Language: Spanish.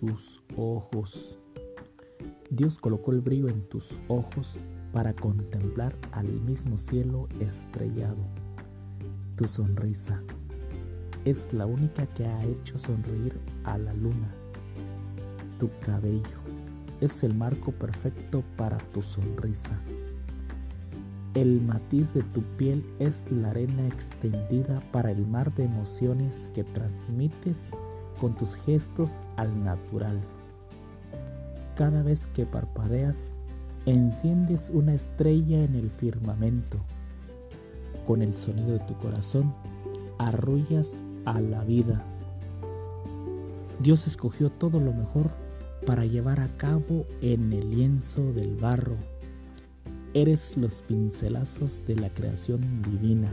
tus ojos. Dios colocó el brillo en tus ojos para contemplar al mismo cielo estrellado. Tu sonrisa es la única que ha hecho sonreír a la luna. Tu cabello es el marco perfecto para tu sonrisa. El matiz de tu piel es la arena extendida para el mar de emociones que transmites con tus gestos al natural. Cada vez que parpadeas, enciendes una estrella en el firmamento. Con el sonido de tu corazón, arrullas a la vida. Dios escogió todo lo mejor para llevar a cabo en el lienzo del barro Eres los pincelazos de la creación divina.